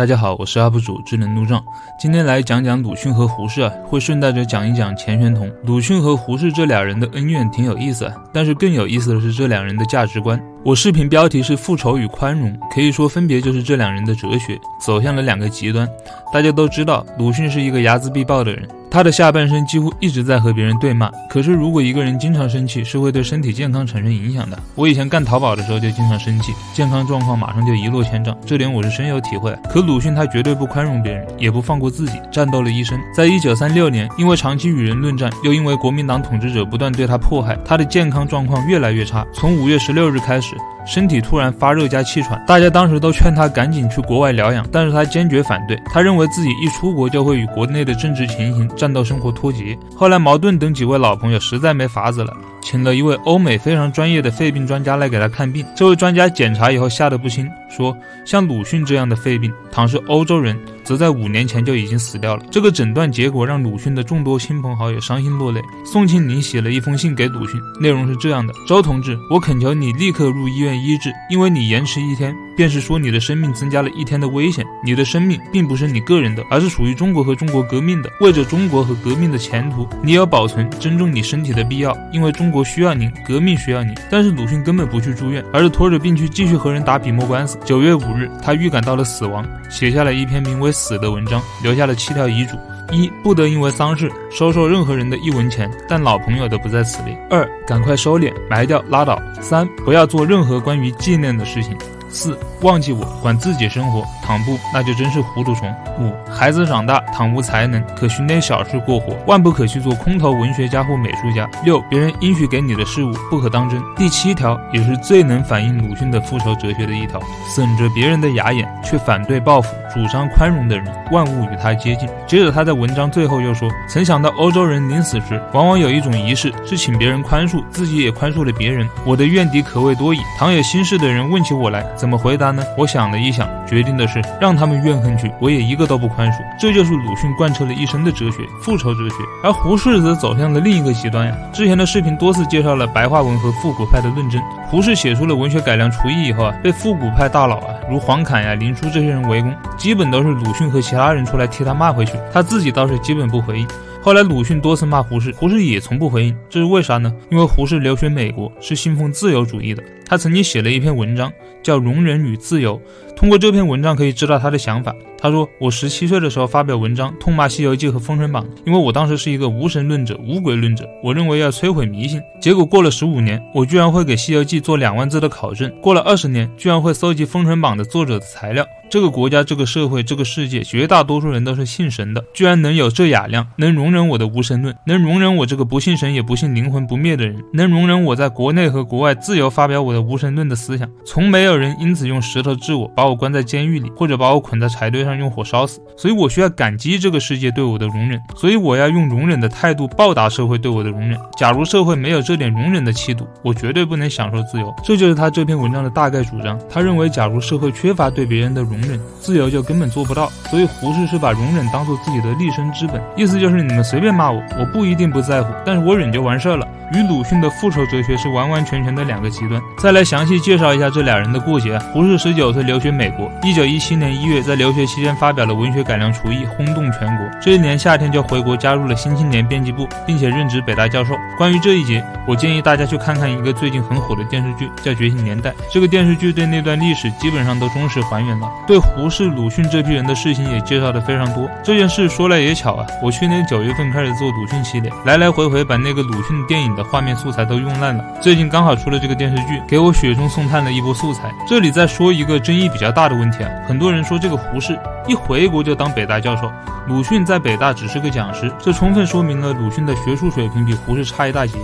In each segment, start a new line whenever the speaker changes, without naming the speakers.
大家好，我是 UP 主智能路障，今天来讲讲鲁迅和胡适啊，会顺带着讲一讲钱玄同。鲁迅和胡适这俩人的恩怨挺有意思，但是更有意思的是这两人的价值观。我视频标题是复仇与宽容，可以说分别就是这两人的哲学走向了两个极端。大家都知道，鲁迅是一个睚眦必报的人。他的下半生几乎一直在和别人对骂。可是，如果一个人经常生气，是会对身体健康产生影响的。我以前干淘宝的时候就经常生气，健康状况马上就一落千丈，这点我是深有体会。可鲁迅他绝对不宽容别人，也不放过自己，战斗了一生。在一九三六年，因为长期与人论战，又因为国民党统治者不断对他迫害，他的健康状况越来越差。从五月十六日开始。身体突然发热加气喘，大家当时都劝他赶紧去国外疗养，但是他坚决反对。他认为自己一出国就会与国内的政治情形、战斗生活脱节。后来，茅盾等几位老朋友实在没法子了。请了一位欧美非常专业的肺病专家来给他看病。这位专家检查以后吓得不轻，说像鲁迅这样的肺病，倘是欧洲人，则在五年前就已经死掉了。这个诊断结果让鲁迅的众多亲朋好友伤心落泪。宋庆龄写了一封信给鲁迅，内容是这样的：周同志，我恳求你立刻入医院医治，因为你延迟一天，便是说你的生命增加了一天的危险。你的生命并不是你个人的，而是属于中国和中国革命的。为着中国和革命的前途，你要保存珍重你身体的必要，因为中。国需要您，革命需要你，但是鲁迅根本不去住院，而是拖着病去继续和人打笔墨官司。九月五日，他预感到了死亡，写下了一篇名为《死》的文章，留下了七条遗嘱：一、不得因为丧事收受任何人的一文钱，但老朋友的不在此列；二、赶快收敛，埋掉，拉倒；三、不要做任何关于纪念的事情。四忘记我，管自己生活，倘不，那就真是糊涂虫。五孩子长大，倘无才能，可寻点小事过活，万不可去做空头文学家或美术家。六别人应许给你的事物，不可当真。第七条也是最能反映鲁迅的复仇哲学的一条：损着别人的牙眼，却反对报复，主张宽容的人，万物与他接近。接着他在文章最后又说：曾想到欧洲人临死时，往往有一种仪式，是请别人宽恕，自己也宽恕了别人。我的怨敌可谓多矣，倘有心事的人问起我来。怎么回答呢？我想了一想，决定的是让他们怨恨去，我也一个都不宽恕。这就是鲁迅贯彻了一生的哲学——复仇哲学。而胡适则走向了另一个极端呀。之前的视频多次介绍了白话文和复古派的论争。胡适写出了文学改良刍议以后啊，被复古派大佬啊，如黄侃呀、林纾这些人围攻，基本都是鲁迅和其他人出来替他骂回去，他自己倒是基本不回应。后来鲁迅多次骂胡适，胡适也从不回应，这是为啥呢？因为胡适留学美国，是信奉自由主义的。他曾经写了一篇文章，叫《容忍与自由》。通过这篇文章可以知道他的想法。他说：“我十七岁的时候发表文章，痛骂《西游记》和《封神榜》，因为我当时是一个无神论者、无鬼论者，我认为要摧毁迷信。结果过了十五年，我居然会给《西游记》做两万字的考证；过了二十年，居然会搜集《封神榜》的作者的材料。这个国家、这个社会、这个世界，绝大多数人都是信神的，居然能有这雅量，能容忍我的无神论，能容忍我这个不信神也不信灵魂不灭的人，能容忍我在国内和国外自由发表我的。”无神论的思想，从没有人因此用石头治我，把我关在监狱里，或者把我捆在柴堆上用火烧死。所以我需要感激这个世界对我的容忍，所以我要用容忍的态度报答社会对我的容忍。假如社会没有这点容忍的气度，我绝对不能享受自由。这就是他这篇文章的大概主张。他认为，假如社会缺乏对别人的容忍，自由就根本做不到。所以胡适是把容忍当做自己的立身之本，意思就是你们随便骂我，我不一定不在乎，但是我忍就完事儿了。与鲁迅的复仇哲学是完完全全的两个极端。在再来详细介绍一下这俩人的过节。胡适十九岁留学美国，一九一七年一月在留学期间发表了文学改良刍议，轰动全国。这一年夏天就回国加入了《新青年》编辑部，并且任职北大教授。关于这一节，我建议大家去看看一个最近很火的电视剧，叫《觉醒年代》。这个电视剧对那段历史基本上都忠实还原了，对胡适、鲁迅这批人的事情也介绍的非常多。这件事说来也巧啊，我去年九月份开始做鲁迅系列，来来回回把那个鲁迅电影的。画面素材都用烂了，最近刚好出了这个电视剧，给给我雪中送炭的一波素材。这里再说一个争议比较大的问题啊，很多人说这个胡适一回国就当北大教授，鲁迅在北大只是个讲师，这充分说明了鲁迅的学术水平比胡适差一大截。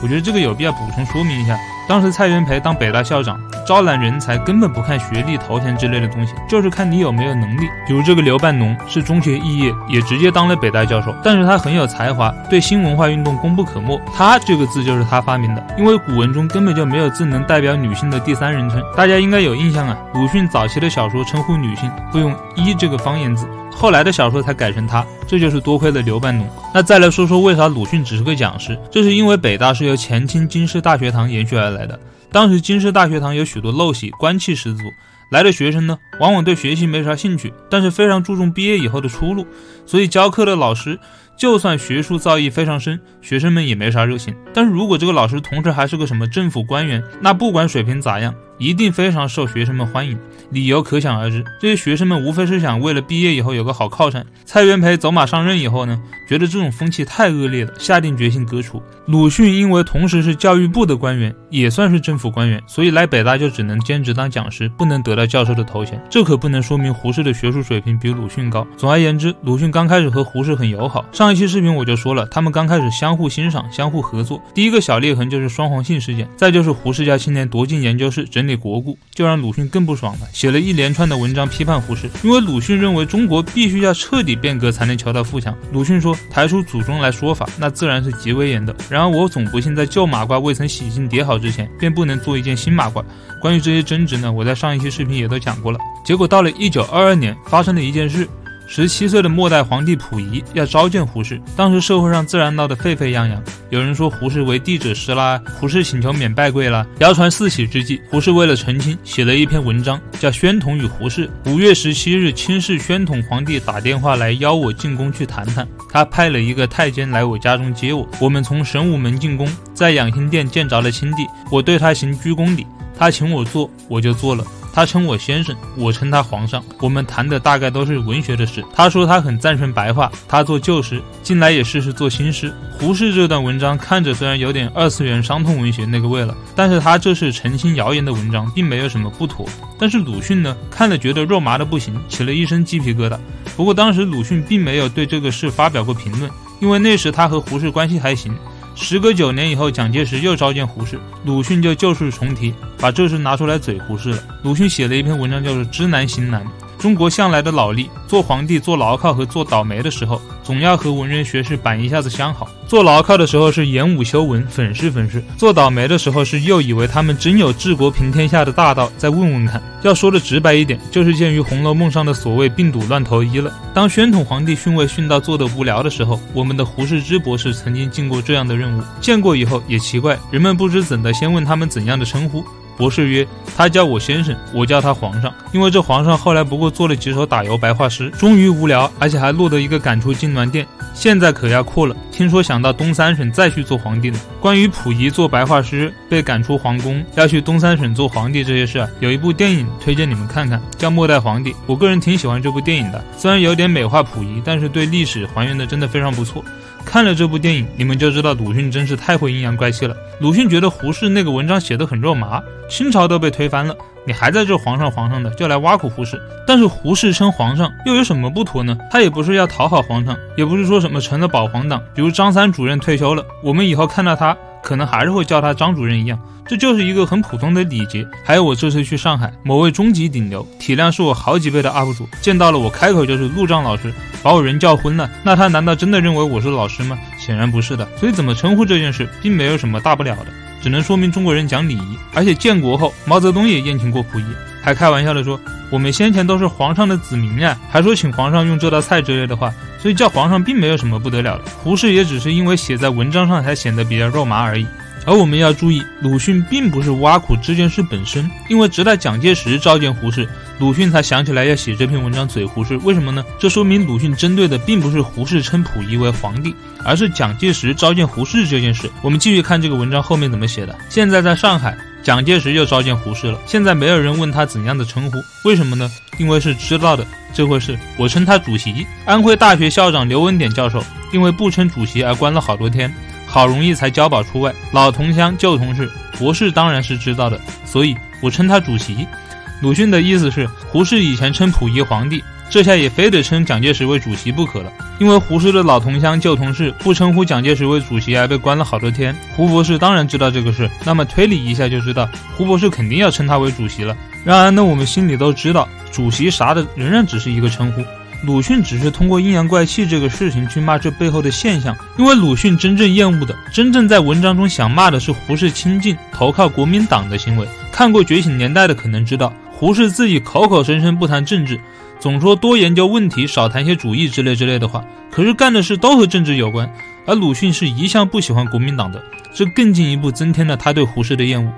我觉得这个有必要补充说明一下。当时蔡元培当北大校长，招揽人才根本不看学历、头衔之类的东西，就是看你有没有能力。比如这个刘半农是中学肄业，也直接当了北大教授，但是他很有才华，对新文化运动功不可没。他这个字就是他发明的，因为古文中根本就没有字能代表女性的第三人称。大家应该有印象啊，鲁迅早期的小说称呼女性会用“一”这个方言字。后来的小说才改成他，这就是多亏了刘半农。那再来说说为啥鲁迅只是个讲师，这是因为北大是由前清京师大学堂延续而来来的。当时京师大学堂有许多陋习，官气十足，来的学生呢，往往对学习没啥兴趣，但是非常注重毕业以后的出路，所以教课的老师就算学术造诣非常深，学生们也没啥热情。但是如果这个老师同时还是个什么政府官员，那不管水平咋样。一定非常受学生们欢迎，理由可想而知。这些学生们无非是想为了毕业以后有个好靠山。蔡元培走马上任以后呢，觉得这种风气太恶劣了，下定决心革除。鲁迅因为同时是教育部的官员，也算是政府官员，所以来北大就只能兼职当讲师，不能得到教授的头衔。这可不能说明胡适的学术水平比鲁迅高。总而言之，鲁迅刚开始和胡适很友好。上一期视频我就说了，他们刚开始相互欣赏、相互合作。第一个小裂痕就是双黄信事件，再就是胡适家青年夺进研究室整。理国故就让鲁迅更不爽了，写了一连串的文章批判胡适。因为鲁迅认为中国必须要彻底变革才能求到富强。鲁迅说，抬出祖宗来说法，那自然是极为严的。然而我总不信，在旧马褂未曾洗净叠好之前，便不能做一件新马褂。关于这些争执呢，我在上一期视频也都讲过了。结果到了一九二二年，发生了一件事。十七岁的末代皇帝溥仪要召见胡适，当时社会上自然闹得沸沸扬扬。有人说胡适为帝者师啦，胡适请求免拜跪啦。谣传四起之际，胡适为了澄清，写了一篇文章，叫《宣统与胡适》。五月十七日，亲室宣统皇帝打电话来邀我进宫去谈谈，他派了一个太监来我家中接我。我们从神武门进宫，在养心殿见着了亲帝，我对他行鞠躬礼，他请我坐，我就坐了。他称我先生，我称他皇上。我们谈的大概都是文学的事。他说他很赞成白话，他做旧诗，近来也试试做新诗。胡适这段文章看着虽然有点二次元伤痛文学那个味了，但是他这是澄清谣言的文章，并没有什么不妥。但是鲁迅呢，看了觉得肉麻的不行，起了一身鸡皮疙瘩。不过当时鲁迅并没有对这个事发表过评论，因为那时他和胡适关系还行。时隔九年以后，蒋介石又召见胡适，鲁迅就旧事重提，把这事拿出来嘴胡适了。鲁迅写了一篇文章，叫做《知难行难》。中国向来的老例，做皇帝做牢靠和做倒霉的时候，总要和文人学士板一下子相好。做牢靠的时候是演武修文，粉饰粉饰；做倒霉的时候是又以为他们真有治国平天下的大道，再问问看。要说的直白一点，就是鉴于《红楼梦》上的所谓病毒乱投医了。当宣统皇帝训位训到做得无聊的时候，我们的胡适之博士曾经尽过这样的任务。见过以后也奇怪，人们不知怎的先问他们怎样的称呼。博士曰：“他叫我先生，我叫他皇上。因为这皇上后来不过做了几首打油白话诗，终于无聊，而且还落得一个赶出金銮殿。现在可要阔了，听说想到东三省再去做皇帝呢。关于溥仪做白话诗被赶出皇宫，要去东三省做皇帝这些事啊，有一部电影推荐你们看看，叫《末代皇帝》。我个人挺喜欢这部电影的，虽然有点美化溥仪，但是对历史还原的真的非常不错。”看了这部电影，你们就知道鲁迅真是太会阴阳怪气了。鲁迅觉得胡适那个文章写得很肉麻，清朝都被推翻了，你还在这皇上皇上的，就来挖苦胡适。但是胡适称皇上又有什么不妥呢？他也不是要讨好皇上，也不是说什么成了保皇党，比如张三主任退休了，我们以后看到他。可能还是会叫他张主任一样，这就是一个很普通的礼节。还有我这次去上海，某位中级顶流，体量是我好几倍的 UP 主，见到了我开口就是陆丈老师，把我人叫昏了。那他难道真的认为我是老师吗？显然不是的。所以怎么称呼这件事，并没有什么大不了的，只能说明中国人讲礼仪。而且建国后，毛泽东也宴请过溥仪，还开玩笑的说我们先前都是皇上的子民啊，还说请皇上用这道菜之类的话。所以叫皇上并没有什么不得了的，胡适也只是因为写在文章上才显得比较肉麻而已。而我们要注意，鲁迅并不是挖苦这件事本身，因为直到蒋介石召见胡适，鲁迅才想起来要写这篇文章嘴胡适。为什么呢？这说明鲁迅针对的并不是胡适称溥仪为皇帝，而是蒋介石召见胡适这件事。我们继续看这个文章后面怎么写的。现在在上海。蒋介石又召见胡适了。现在没有人问他怎样的称呼，为什么呢？因为是知道的，这回事我称他主席。安徽大学校长刘文典教授因为不称主席而关了好多天，好容易才交保出外。老同乡旧同事，博士当然是知道的，所以我称他主席。鲁迅的意思是，胡适以前称溥仪皇帝。这下也非得称蒋介石为主席不可了，因为胡适的老同乡、旧同事不称呼蒋介石为主席，还被关了好多天。胡博士当然知道这个事，那么推理一下就知道，胡博士肯定要称他为主席了。然而呢，我们心里都知道，主席啥的仍然只是一个称呼。鲁迅只是通过阴阳怪气这个事情去骂这背后的现象，因为鲁迅真正厌恶的、真正在文章中想骂的是胡适亲近、投靠国民党的行为。看过《觉醒年代》的可能知道，胡适自己口口声声不谈政治。总说多研究问题，少谈些主义之类之类的话，可是干的事都和政治有关。而鲁迅是一向不喜欢国民党的，这更进一步增添了他对胡适的厌恶。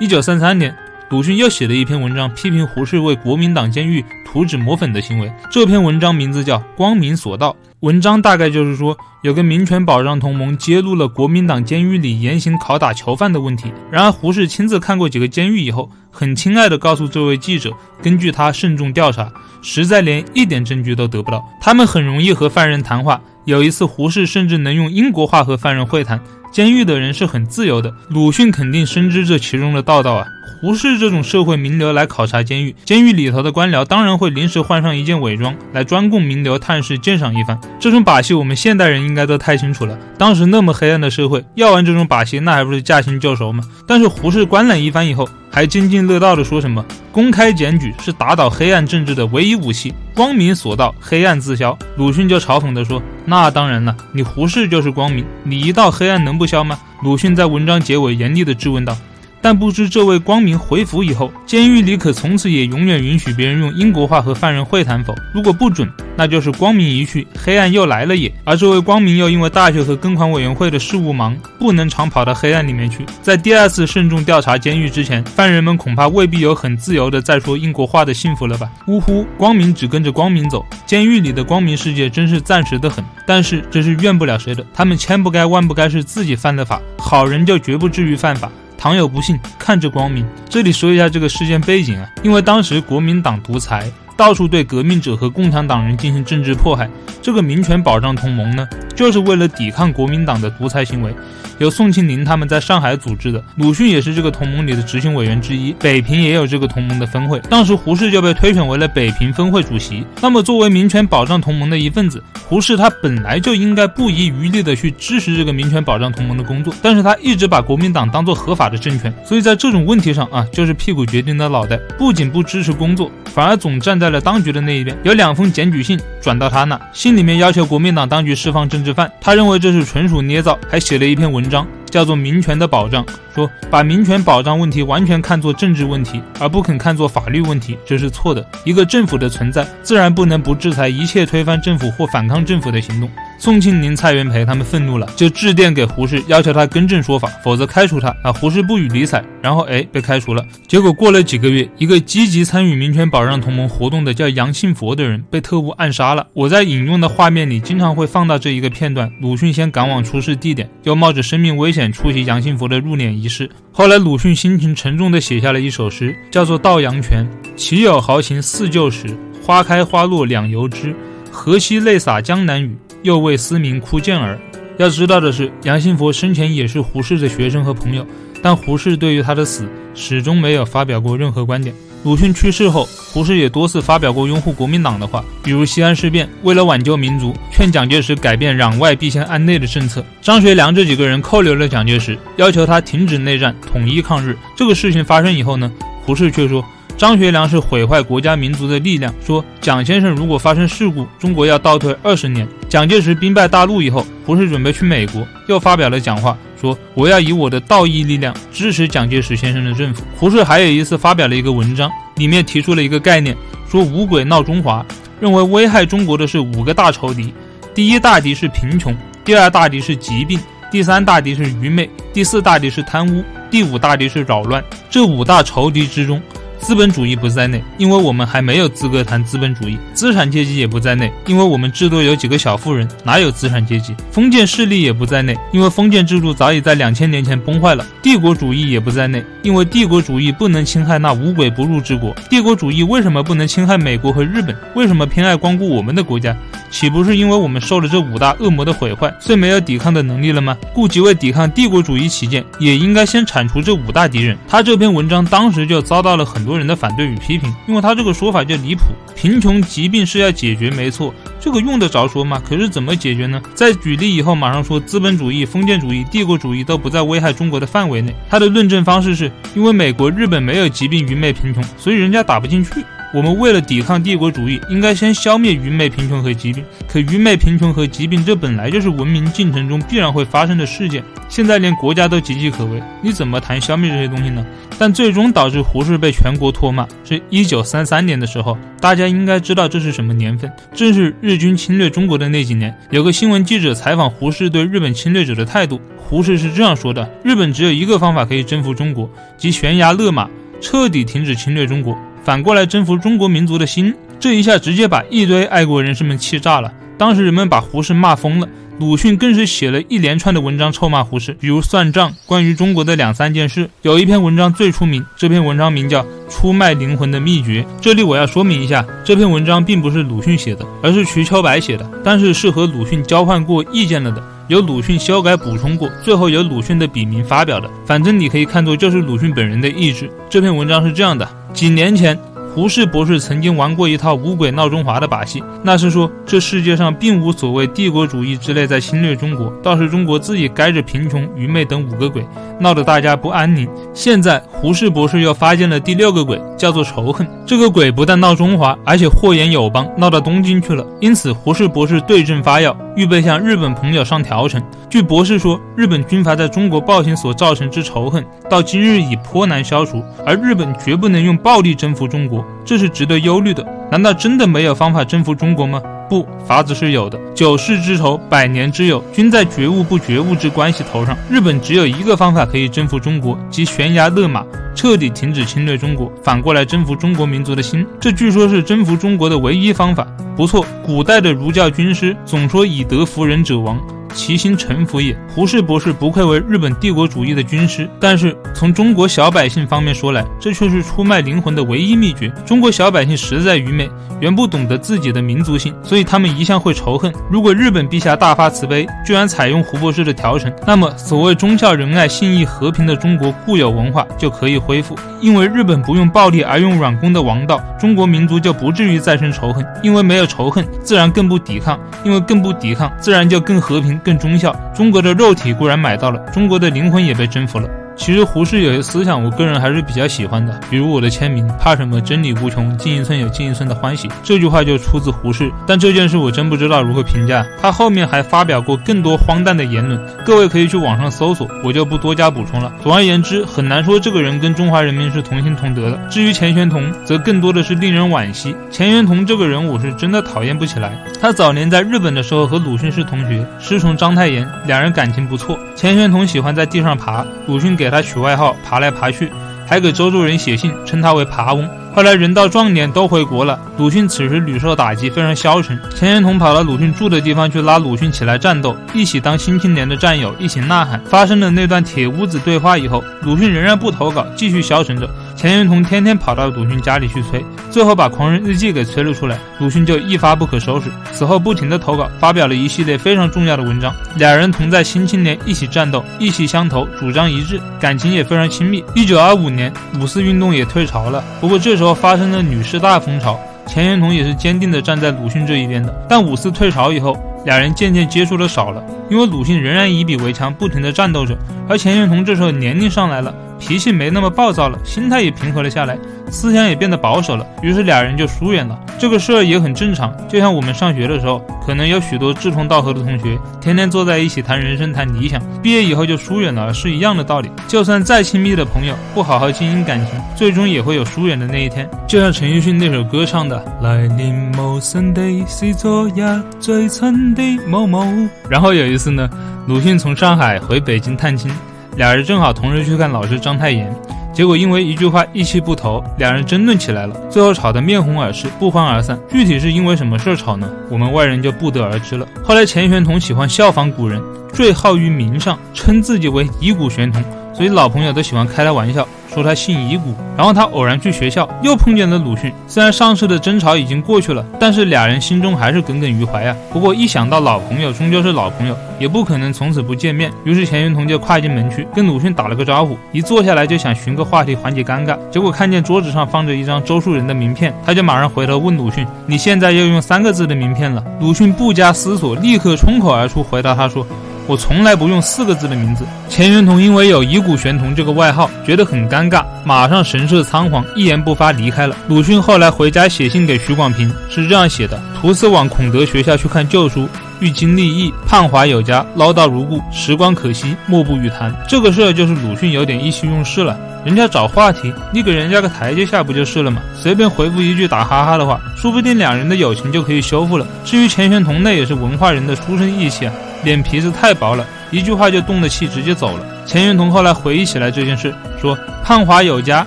一九三三年，鲁迅又写了一篇文章，批评胡适为国民党监狱涂脂抹粉的行为。这篇文章名字叫《光明所到》。文章大概就是说，有个民权保障同盟揭露了国民党监狱里严刑拷打囚犯的问题。然而，胡适亲自看过几个监狱以后，很亲爱地告诉这位记者，根据他慎重调查，实在连一点证据都得不到。他们很容易和犯人谈话。有一次，胡适甚至能用英国话和犯人会谈。监狱的人是很自由的，鲁迅肯定深知这其中的道道啊。胡适这种社会名流来考察监狱，监狱里头的官僚当然会临时换上一件伪装，来专供名流探视鉴赏一番。这种把戏我们现代人应该都太清楚了。当时那么黑暗的社会，要玩这种把戏，那还不是驾轻就熟吗？但是胡适观览一番以后，还津津乐道的说什么：“公开检举是打倒黑暗政治的唯一武器，光明所到，黑暗自消。”鲁迅就嘲讽地说：“那当然了，你胡适就是光明，你一到黑暗能不消吗？”鲁迅在文章结尾严厉地质问道。但不知这位光明回府以后，监狱里可从此也永远允许别人用英国话和犯人会谈否？如果不准，那就是光明一去，黑暗又来了也。而这位光明又因为大学和跟款委员会的事务忙，不能常跑到黑暗里面去。在第二次慎重调查监狱之前，犯人们恐怕未必有很自由的再说英国话的幸福了吧？呜呼，光明只跟着光明走，监狱里的光明世界真是暂时的很。但是这是怨不了谁的，他们千不该万不该是自己犯的法，好人就绝不至于犯法。倘有不幸，看着光明。这里说一下这个事件背景啊，因为当时国民党独裁，到处对革命者和共产党人进行政治迫害。这个民权保障同盟呢，就是为了抵抗国民党的独裁行为。由宋庆龄他们在上海组织的，鲁迅也是这个同盟里的执行委员之一。北平也有这个同盟的分会，当时胡适就被推选为了北平分会主席。那么作为民权保障同盟的一份子，胡适他本来就应该不遗余力的去支持这个民权保障同盟的工作，但是他一直把国民党当做合法的政权，所以在这种问题上啊，就是屁股决定了脑袋，不仅不支持工作，反而总站在了当局的那一边。有两封检举信转到他那，信里面要求国民党当局释放政治犯，他认为这是纯属捏造，还写了一篇文。文章叫做民权的保障，说把民权保障问题完全看作政治问题，而不肯看作法律问题，这是错的。一个政府的存在，自然不能不制裁一切推翻政府或反抗政府的行动。宋庆龄、蔡元培他们愤怒了，就致电给胡适，要求他更正说法，否则开除他。啊，胡适不予理睬，然后哎被开除了。结果过了几个月，一个积极参与民权保障同盟活动的叫杨信佛的人被特务暗杀了。我在引用的画面里经常会放到这一个片段：鲁迅先赶往出事地点，又冒着生命危险出席杨信佛的入殓仪式。后来鲁迅心情沉重地写下了一首诗，叫做《悼杨泉》：岂有豪情似旧时，花开花落两由之。河西泪洒江南雨。又为思明哭见儿。要知道的是，杨信佛生前也是胡适的学生和朋友，但胡适对于他的死始终没有发表过任何观点。鲁迅去世后，胡适也多次发表过拥护国民党的话，比如西安事变，为了挽救民族，劝蒋介石改变攘外必先安内的政策。张学良这几个人扣留了蒋介石，要求他停止内战，统一抗日。这个事情发生以后呢，胡适却说。张学良是毁坏国家民族的力量。说蒋先生如果发生事故，中国要倒退二十年。蒋介石兵败大陆以后，胡适准备去美国，又发表了讲话，说我要以我的道义力量支持蒋介石先生的政府。胡适还有一次发表了一个文章，里面提出了一个概念，说五鬼闹中华，认为危害中国的是五个大仇敌，第一大敌是贫穷，第二大敌是疾病，第三大敌是愚昧，第四大敌是贪污，第五大敌是扰乱。这五大仇敌之中。资本主义不在内，因为我们还没有资格谈资本主义；资产阶级也不在内，因为我们至多有几个小富人，哪有资产阶级？封建势力也不在内，因为封建制度早已在两千年前崩坏了；帝国主义也不在内，因为帝国主义不能侵害那无鬼不入之国。帝国主义为什么不能侵害美国和日本？为什么偏爱光顾我们的国家？岂不是因为我们受了这五大恶魔的毁坏，遂没有抵抗的能力了吗？故即为抵抗帝国主义起见，也应该先铲除这五大敌人。他这篇文章当时就遭到了很多。多人的反对与批评，因为他这个说法就离谱。贫穷疾病是要解决，没错，这个用得着说吗？可是怎么解决呢？在举例以后，马上说资本主义、封建主义、帝国主义都不在危害中国的范围内。他的论证方式是因为美国、日本没有疾病、愚昧、贫穷，所以人家打不进去。我们为了抵抗帝国主义，应该先消灭愚昧、贫穷和疾病。可愚昧、贫穷和疾病，这本来就是文明进程中必然会发生的事件。现在连国家都岌岌可危，你怎么谈消灭这些东西呢？但最终导致胡适被全国唾骂，是一九三三年的时候。大家应该知道这是什么年份，正是日军侵略中国的那几年。有个新闻记者采访胡适对日本侵略者的态度，胡适是这样说的：日本只有一个方法可以征服中国，即悬崖勒马。彻底停止侵略中国，反过来征服中国民族的心。这一下直接把一堆爱国人士们气炸了。当时人们把胡适骂疯了。鲁迅更是写了一连串的文章臭骂胡适，比如算账、关于中国的两三件事。有一篇文章最出名，这篇文章名叫《出卖灵魂的秘诀》。这里我要说明一下，这篇文章并不是鲁迅写的，而是瞿秋白写的，但是是和鲁迅交换过意见了的，有鲁迅修改补充过，最后有鲁迅的笔名发表的。反正你可以看作就是鲁迅本人的意志。这篇文章是这样的：几年前。胡适博士曾经玩过一套五鬼闹中华的把戏，那是说这世界上并无所谓帝国主义之类在侵略中国，倒是中国自己该着贫穷、愚昧等五个鬼，闹得大家不安宁。现在胡适博士又发现了第六个鬼，叫做仇恨。这个鬼不但闹中华，而且祸延友邦，闹到东京去了。因此，胡适博士对症发药，预备向日本朋友上条城。据博士说，日本军阀在中国暴行所造成之仇恨，到今日已颇难消除，而日本绝不能用暴力征服中国。这是值得忧虑的。难道真的没有方法征服中国吗？不，法子是有的。九世之仇，百年之友，均在觉悟不觉悟之关系头上。日本只有一个方法可以征服中国，即悬崖勒马，彻底停止侵略中国，反过来征服中国民族的心。这据说是征服中国的唯一方法。不错，古代的儒教军师总说以德服人者亡。其心臣服也。胡适博士不愧为日本帝国主义的军师，但是从中国小百姓方面说来，这却是出卖灵魂的唯一秘诀。中国小百姓实在愚昧，原不懂得自己的民族性，所以他们一向会仇恨。如果日本陛下大发慈悲，居然采用胡博士的调成，那么所谓忠孝仁爱、信义和平的中国固有文化就可以恢复。因为日本不用暴力而用软攻的王道，中国民族就不至于再生仇恨。因为没有仇恨，自然更不抵抗；因为更不抵抗，自然就更和平。更忠孝，中国的肉体固然买到了，中国的灵魂也被征服了。其实胡适有些思想，我个人还是比较喜欢的，比如我的签名“怕什么真理无穷，进一寸有进一寸的欢喜”这句话就出自胡适。但这件事我真不知道如何评价。他后面还发表过更多荒诞的言论，各位可以去网上搜索，我就不多加补充了。总而言之，很难说这个人跟中华人民是同心同德的。至于钱玄同，则更多的是令人惋惜。钱玄同这个人，我是真的讨厌不起来。他早年在日本的时候和鲁迅是同学，师从章太炎，两人感情不错。钱玄同喜欢在地上爬，鲁迅给给他取外号“爬来爬去”，还给周作人写信称他为“爬翁”。后来人到壮年都回国了，鲁迅此时屡受打击，非常消沉。钱玄同跑到鲁迅住的地方去拉鲁迅起来战斗，一起当新青年的战友，一起呐喊。发生了那段铁屋子对话以后，鲁迅仍然不投稿，继续消沉着。钱玄同天天跑到鲁迅家里去催，最后把《狂人日记》给催了出来，鲁迅就一发不可收拾。此后不停的投稿，发表了一系列非常重要的文章。两人同在新青年一起战斗，意气相投，主张一致，感情也非常亲密。一九二五年，五四运动也退潮了，不过这时候发生了女士大风潮，钱玄同也是坚定的站在鲁迅这一边的。但五四退潮以后，两人渐渐接触的少了，因为鲁迅仍然以笔为枪，不停的战斗着，而钱玄同这时候年龄上来了。脾气没那么暴躁了，心态也平和了下来，思想也变得保守了，于是俩人就疏远了。这个事儿也很正常，就像我们上学的时候，可能有许多志同道合的同学，天天坐在一起谈人生、谈理想，毕业以后就疏远了，是一样的道理。就算再亲密的朋友，不好好经营感情，最终也会有疏远的那一天。就像陈奕迅那首歌唱的：“来年某生的是昨日最亲的某某。”然后有一次呢，鲁迅从上海回北京探亲。俩人正好同时去看老师章太炎，结果因为一句话意气不投，两人争论起来了，最后吵得面红耳赤，不欢而散。具体是因为什么事儿吵呢？我们外人就不得而知了。后来钱玄同喜欢效仿古人，最好于名上，称自己为遗骨玄同，所以老朋友都喜欢开他玩笑。说他姓遗骨，然后他偶然去学校，又碰见了鲁迅。虽然上次的争吵已经过去了，但是俩人心中还是耿耿于怀啊。不过一想到老朋友终究是老朋友，也不可能从此不见面。于是钱云同就跨进门去跟鲁迅打了个招呼，一坐下来就想寻个话题缓解尴尬。结果看见桌子上放着一张周树人的名片，他就马上回头问鲁迅：“你现在又用三个字的名片了？”鲁迅不加思索，立刻冲口而出回答他说。我从来不用四个字的名字。钱玄同因为有遗骨玄同这个外号，觉得很尴尬，马上神色仓皇，一言不发离开了。鲁迅后来回家写信给许广平，是这样写的：徒次往孔德学校去看旧书，欲经立异，盼华有加，唠叨如故，时光可惜，莫不与谈。这个事儿就是鲁迅有点意气用事了，人家找话题，你给人家个台阶下不就是了吗？随便回复一句打哈哈的话，说不定两人的友情就可以修复了。至于钱玄同，那也是文化人的书生意气啊。脸皮子太薄了，一句话就动了气，直接走了。钱玄同后来回忆起来这件事，说盼华有家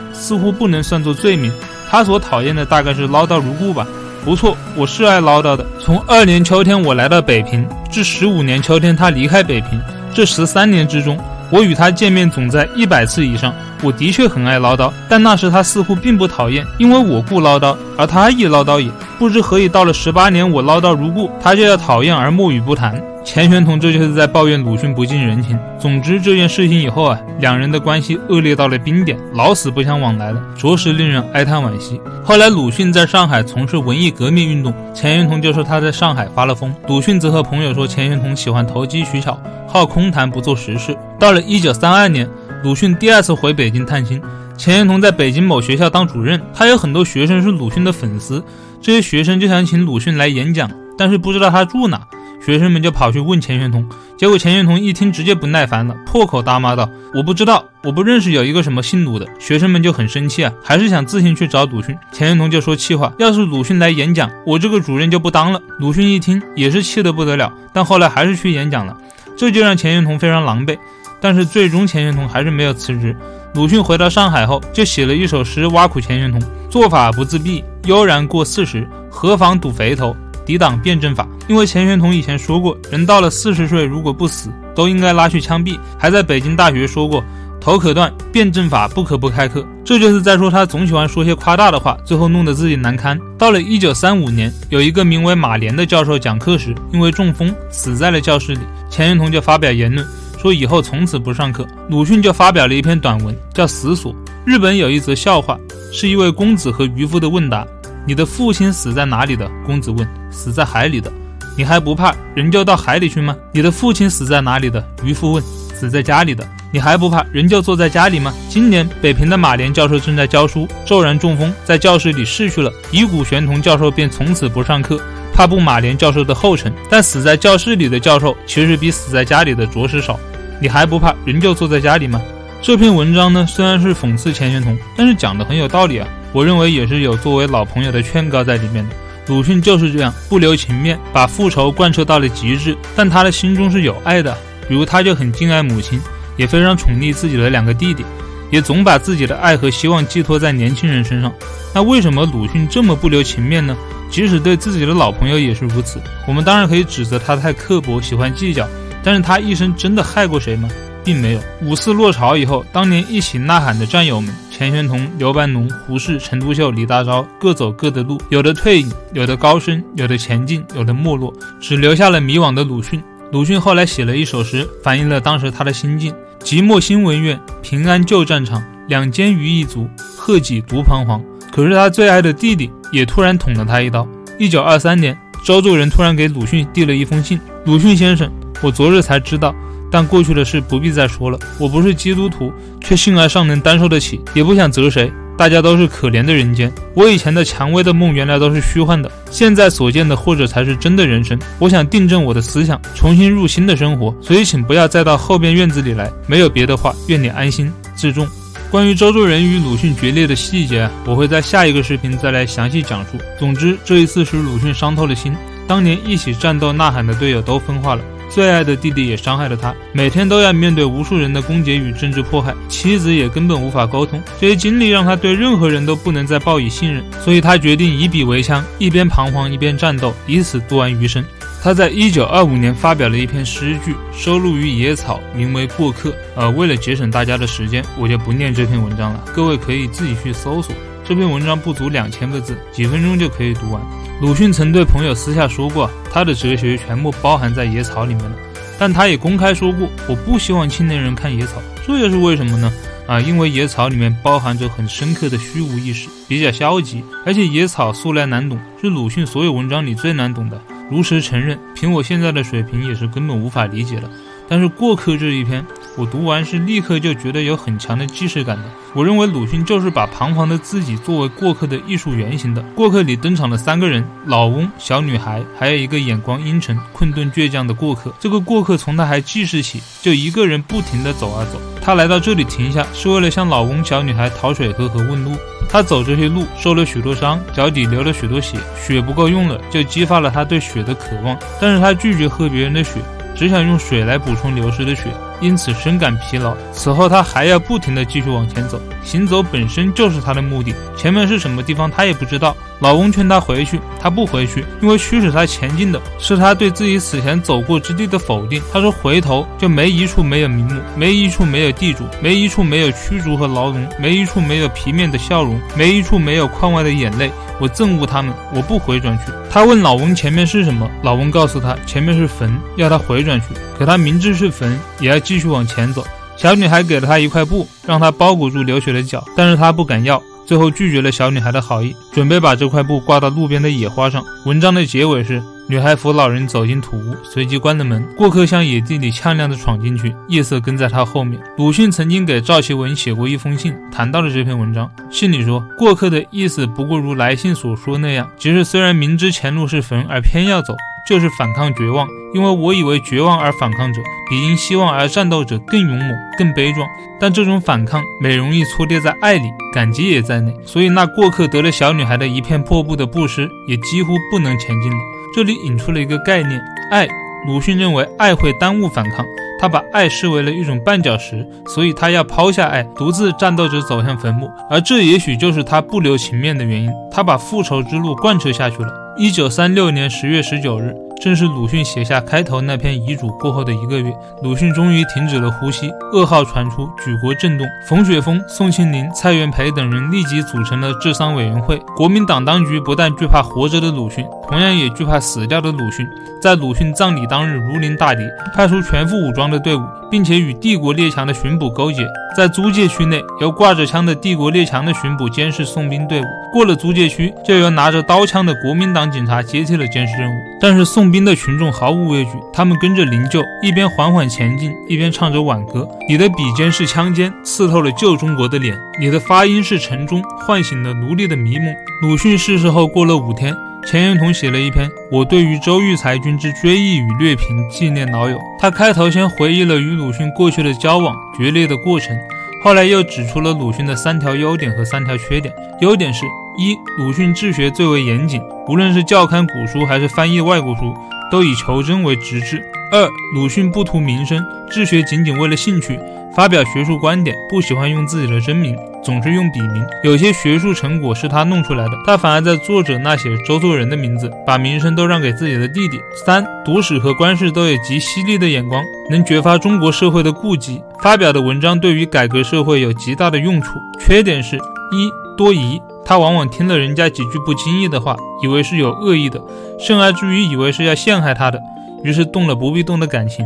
似乎不能算作罪名，他所讨厌的大概是唠叨如故吧。不错，我是爱唠叨的。从二年秋天我来到北平，至十五年秋天他离开北平，这十三年之中。我与他见面总在一百次以上。我的确很爱唠叨，但那时他似乎并不讨厌，因为我不唠叨，而他亦唠叨也。不知何以，到了十八年，我唠叨如故，他就要讨厌而默语不谈。钱玄同这就是在抱怨鲁迅不近人情。总之，这件事情以后啊，两人的关系恶劣到了冰点，老死不相往来了，着实令人哀叹惋惜。后来，鲁迅在上海从事文艺革命运动，钱玄同就说他在上海发了疯。鲁迅则和朋友说，钱玄同喜欢投机取巧，好空谈，不做实事。到了一九三二年，鲁迅第二次回北京探亲，钱玄同在北京某学校当主任，他有很多学生是鲁迅的粉丝，这些学生就想请鲁迅来演讲，但是不知道他住哪。学生们就跑去问钱玄同，结果钱玄同一听直接不耐烦了，破口大骂道：“我不知道，我不认识有一个什么姓鲁的。”学生们就很生气啊，还是想自行去找鲁迅。钱玄同就说气话：“要是鲁迅来演讲，我这个主任就不当了。”鲁迅一听也是气得不得了，但后来还是去演讲了，这就让钱玄同非常狼狈。但是最终钱玄同还是没有辞职。鲁迅回到上海后，就写了一首诗挖苦钱玄同：“做法不自闭，悠然过四十，何妨赌肥头。”抵挡辩证法，因为钱玄同以前说过，人到了四十岁如果不死，都应该拉去枪毙。还在北京大学说过，头可断，辩证法不可不开课。这就是在说他总喜欢说些夸大的话，最后弄得自己难堪。到了一九三五年，有一个名为马连的教授讲课时，因为中风死在了教室里，钱玄同就发表言论，说以后从此不上课。鲁迅就发表了一篇短文，叫《死锁》。日本有一则笑话，是一位公子和渔夫的问答。你的父亲死在哪里的？公子问。死在海里的。你还不怕人就到海里去吗？你的父亲死在哪里的？渔夫问。死在家里的。你还不怕人就坐在家里吗？今年北平的马连教授正在教书，骤然中风，在教室里逝去了。以古玄同教授便从此不上课，怕步马连教授的后尘。但死在教室里的教授其实比死在家里的着实少。你还不怕人就坐在家里吗？这篇文章呢，虽然是讽刺钱玄同，但是讲的很有道理啊。我认为也是有作为老朋友的劝告在里面的。鲁迅就是这样不留情面，把复仇贯彻到了极致。但他的心中是有爱的，比如他就很敬爱母亲，也非常宠溺自己的两个弟弟，也总把自己的爱和希望寄托在年轻人身上。那为什么鲁迅这么不留情面呢？即使对自己的老朋友也是如此。我们当然可以指责他太刻薄，喜欢计较，但是他一生真的害过谁吗？并没有。五四落潮以后，当年一起呐喊的战友们，钱玄同、刘半农、胡适、陈独秀、李大钊，各走各的路，有的退隐，有的高升，有的前进，有的没落，只留下了迷惘的鲁迅。鲁迅后来写了一首诗，反映了当时他的心境：寂寞新文院，平安旧战场，两肩余一足，贺己独彷徨。可是他最爱的弟弟也突然捅了他一刀。一九二三年，周作人突然给鲁迅递了一封信：“鲁迅先生，我昨日才知道。”但过去的事不必再说了。我不是基督徒，却性爱尚能担受得起，也不想责谁。大家都是可怜的人间。我以前的蔷薇的梦，原来都是虚幻的。现在所见的，或者才是真的人生。我想订正我的思想，重新入新的生活。所以，请不要再到后边院子里来。没有别的话，愿你安心自重。关于周作人与鲁迅决裂的细节，我会在下一个视频再来详细讲述。总之，这一次使鲁迅伤透了心。当年一起战斗呐喊的队友都分化了。最爱的弟弟也伤害了他，每天都要面对无数人的攻击与政治迫害，妻子也根本无法沟通。这些经历让他对任何人都不能再报以信任，所以他决定以笔为枪，一边彷徨一边战斗，以此度完余生。他在一九二五年发表了一篇诗句，收录于《野草》，名为《过客》。呃，为了节省大家的时间，我就不念这篇文章了，各位可以自己去搜索。这篇文章不足两千个字，几分钟就可以读完。鲁迅曾对朋友私下说过，他的哲学全部包含在《野草》里面了。但他也公开说过，我不希望青年人看《野草》，这又是为什么呢？啊，因为《野草》里面包含着很深刻的虚无意识，比较消极，而且《野草》素来难懂，是鲁迅所有文章里最难懂的。如实承认，凭我现在的水平，也是根本无法理解的。但是过客这一篇。我读完是立刻就觉得有很强的既视感的。我认为鲁迅就是把彷徨的自己作为过客的艺术原型的。过客里登场了三个人：老翁、小女孩，还有一个眼光阴沉、困顿倔强的过客。这个过客从他还记事起，就一个人不停地走啊走。他来到这里停下，是为了向老翁、小女孩讨水喝和问路。他走这些路受了许多伤，脚底流了许多血，血不够用了，就激发了他对血的渴望。但是他拒绝喝别人的血。只想用水来补充流失的血，因此深感疲劳。此后，他还要不停地继续往前走，行走本身就是他的目的。前面是什么地方，他也不知道。老翁劝他回去，他不回去，因为驱使他前进的是他对自己此前走过之地的否定。他说：“回头就没一处没有名目，没一处没有地主，没一处没有驱逐和牢笼，没一处没有皮面的笑容，没一处没有眶外的眼泪。我憎恶他们，我不回转去。”他问老翁前面是什么，老翁告诉他前面是坟，要他回转去。可他明知是坟，也要继续往前走。小女孩给了他一块布，让他包裹住流血的脚，但是他不敢要。最后拒绝了小女孩的好意，准备把这块布挂到路边的野花上。文章的结尾是：女孩扶老人走进土屋，随即关了门。过客向野地里踉跄地闯进去，夜色跟在他后面。鲁迅曾经给赵其文写过一封信，谈到了这篇文章。信里说，过客的意思不过如来信所说那样，即是虽然明知前路是坟，而偏要走。就是反抗绝望，因为我以为绝望而反抗者比因希望而战斗者更勇猛、更悲壮。但这种反抗每容易错跌在爱里，感激也在内。所以那过客得了小女孩的一片破布的布施，也几乎不能前进了。这里引出了一个概念：爱。鲁迅认为爱会耽误反抗，他把爱视为了一种绊脚石，所以他要抛下爱，独自战斗着走向坟墓。而这也许就是他不留情面的原因。他把复仇之路贯彻下去了。一九三六年十月十九日，正是鲁迅写下开头那篇遗嘱过后的一个月。鲁迅终于停止了呼吸，噩耗传出，举国震动。冯雪峰、宋庆龄、蔡元培等人立即组成了治丧委员会。国民党当局不但惧怕活着的鲁迅，同样也惧怕死掉的鲁迅。在鲁迅葬礼当日，如临大敌，派出全副武装的队伍，并且与帝国列强的巡捕勾结，在租界区内，由挂着枪的帝国列强的巡捕监视送兵队伍。过了租界区，就由拿着刀枪的国民党。警察接替了监视任务，但是送兵的群众毫无畏惧，他们跟着灵柩，一边缓缓前进，一边唱着挽歌。你的笔尖是枪尖，刺透了旧中国的脸；你的发音是晨钟，唤醒了奴隶的迷梦。鲁迅逝世后过了五天，钱玄同写了一篇《我对于周玉才君之追忆与略评》，纪念老友。他开头先回忆了与鲁迅过去的交往、决裂的过程，后来又指出了鲁迅的三条优点和三条缺点。优点是。一鲁迅治学最为严谨，无论是教刊古书还是翻译外国书，都以求真为直至。二鲁迅不图名声，治学仅仅为了兴趣，发表学术观点不喜欢用自己的真名，总是用笔名。有些学术成果是他弄出来的，他反而在作者那写周作人的名字，把名声都让给自己的弟弟。三读史和观世都有极犀利的眼光，能觉发中国社会的痼疾，发表的文章对于改革社会有极大的用处。缺点是一多疑。他往往听了人家几句不经意的话，以为是有恶意的，甚而至于以为是要陷害他的，于是动了不必动的感情。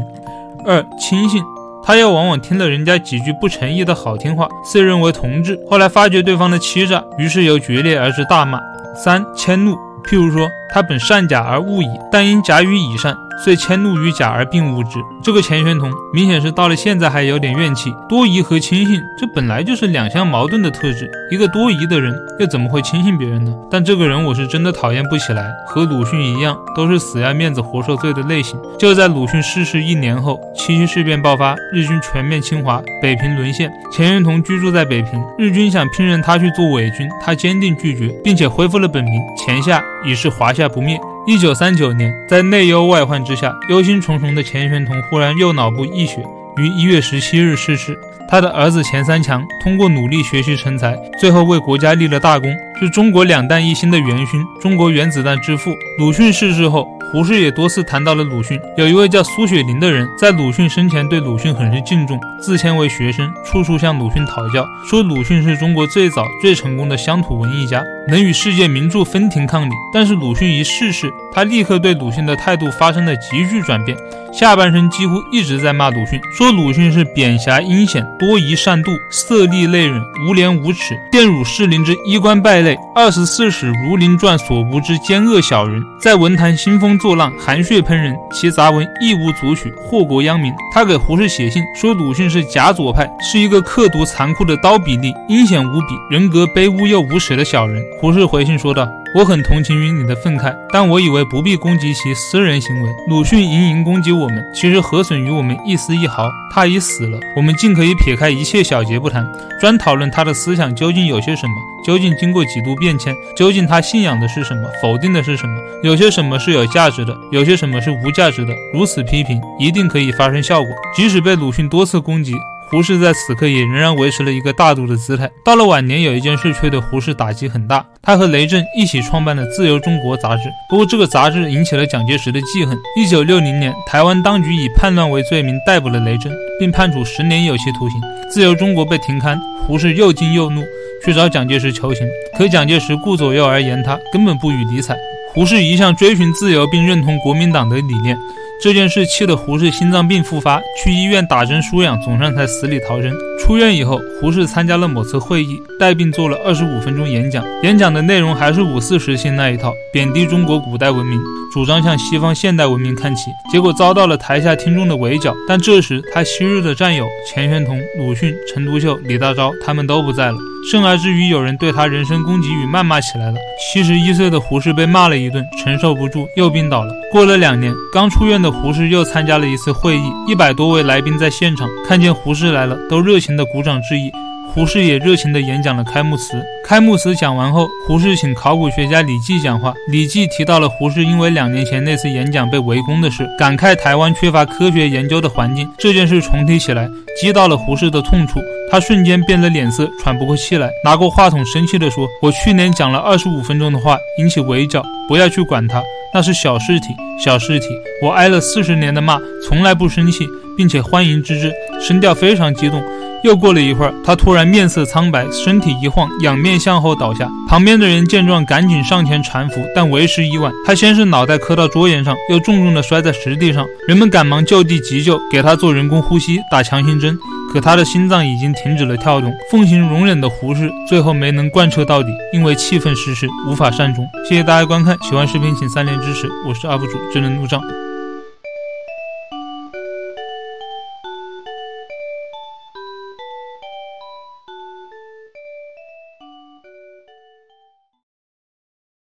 二轻信，他又往往听了人家几句不诚意的好听话，遂认为同志，后来发觉对方的欺诈，于是由决裂而至大骂。三迁怒，譬如说他本善假而恶乙，但因假与乙善。遂迁怒于甲而并恶之。这个钱玄同明显是到了现在还有点怨气。多疑和轻信，这本来就是两相矛盾的特质。一个多疑的人又怎么会轻信别人呢？但这个人我是真的讨厌不起来。和鲁迅一样，都是死要面子活受罪的类型。就在鲁迅逝世一年后，七七事变爆发，日军全面侵华，北平沦陷。钱玄同居住在北平，日军想聘任他去做伪军，他坚定拒绝，并且恢复了本名钱夏，以示华夏下不灭。一九三九年，在内忧外患之下，忧心忡忡的钱玄同忽然右脑部溢血，于一月十七日逝世。他的儿子钱三强通过努力学习成才，最后为国家立了大功，是中国两弹一星的元勋，中国原子弹之父。鲁迅逝世后。胡适也多次谈到了鲁迅。有一位叫苏雪林的人，在鲁迅生前对鲁迅很是敬重，自谦为学生，处处向鲁迅讨教，说鲁迅是中国最早最成功的乡土文艺家，能与世界名著分庭抗礼。但是鲁迅一逝世，他立刻对鲁迅的态度发生了急剧转变，下半生几乎一直在骂鲁迅，说鲁迅是贬狭阴险、多疑善妒、色厉内荏、无廉无耻、玷辱士林之衣冠败类、二十四史儒林传所无之奸恶小人，在文坛兴风。作浪，含血喷人，其杂文亦无足取，祸国殃民。他给胡适写信说，鲁迅是假左派，是一个刻毒残酷的刀笔吏，阴险无比，人格卑污又无耻的小人。胡适回信说道。我很同情于你的愤慨，但我以为不必攻击其私人行为。鲁迅盈盈攻击我们，其实何损于我们一丝一毫？他已死了，我们尽可以撇开一切小节不谈，专讨论他的思想究竟有些什么，究竟经过几度变迁？究竟他信仰的是什么？否定的是什么？有些什么是有价值的？有些什么是无价值的？如此批评，一定可以发生效果。即使被鲁迅多次攻击。胡适在此刻也仍然维持了一个大度的姿态。到了晚年，有一件事却对胡适打击很大。他和雷震一起创办了《自由中国》杂志，不过这个杂志引起了蒋介石的记恨。一九六零年，台湾当局以叛乱为罪名逮捕了雷震，并判处十年有期徒刑。《自由中国》被停刊，胡适又惊又怒，去找蒋介石求情。可蒋介石顾左右而言他，根本不予理睬。胡适一向追寻自由，并认同国民党的理念。这件事气得胡适心脏病复发，去医院打针输氧，总算才死里逃生。出院以后，胡适参加了某次会议，带病做了二十五分钟演讲。演讲的内容还是五四时期那一套，贬低中国古代文明，主张向西方现代文明看齐。结果遭到了台下听众的围剿。但这时他昔日的战友钱玄同、鲁迅、陈独秀、李大钊他们都不在了，甚而至于有人对他人身攻击与谩骂起来了。七十一岁的胡适被骂了一顿，承受不住，又病倒了。过了两年，刚出院的。胡适又参加了一次会议，一百多位来宾在现场，看见胡适来了，都热情的鼓掌致意。胡适也热情地演讲了开幕词。开幕词讲完后，胡适请考古学家李济讲话。李济提到了胡适因为两年前那次演讲被围攻的事，感慨台湾缺乏科学研究的环境。这件事重提起来，击到了胡适的痛处，他瞬间变了脸色，喘不过气来，拿过话筒生气地说：“我去年讲了二十五分钟的话，引起围剿，不要去管他。”那是小事体，小事体。我挨了四十年的骂，从来不生气，并且欢迎之至，声调非常激动。又过了一会儿，他突然面色苍白，身体一晃，仰面向后倒下。旁边的人见状，赶紧上前搀扶，但为时已晚。他先是脑袋磕到桌沿上，又重重地摔在石地上。人们赶忙就地急救，给他做人工呼吸，打强心针。可他的心脏已经停止了跳动。奉行容忍的胡适最后没能贯彻到底，因为气愤失势，无法善终。谢谢大家观看，喜欢视频请三连支持。我是 UP 主智能怒障。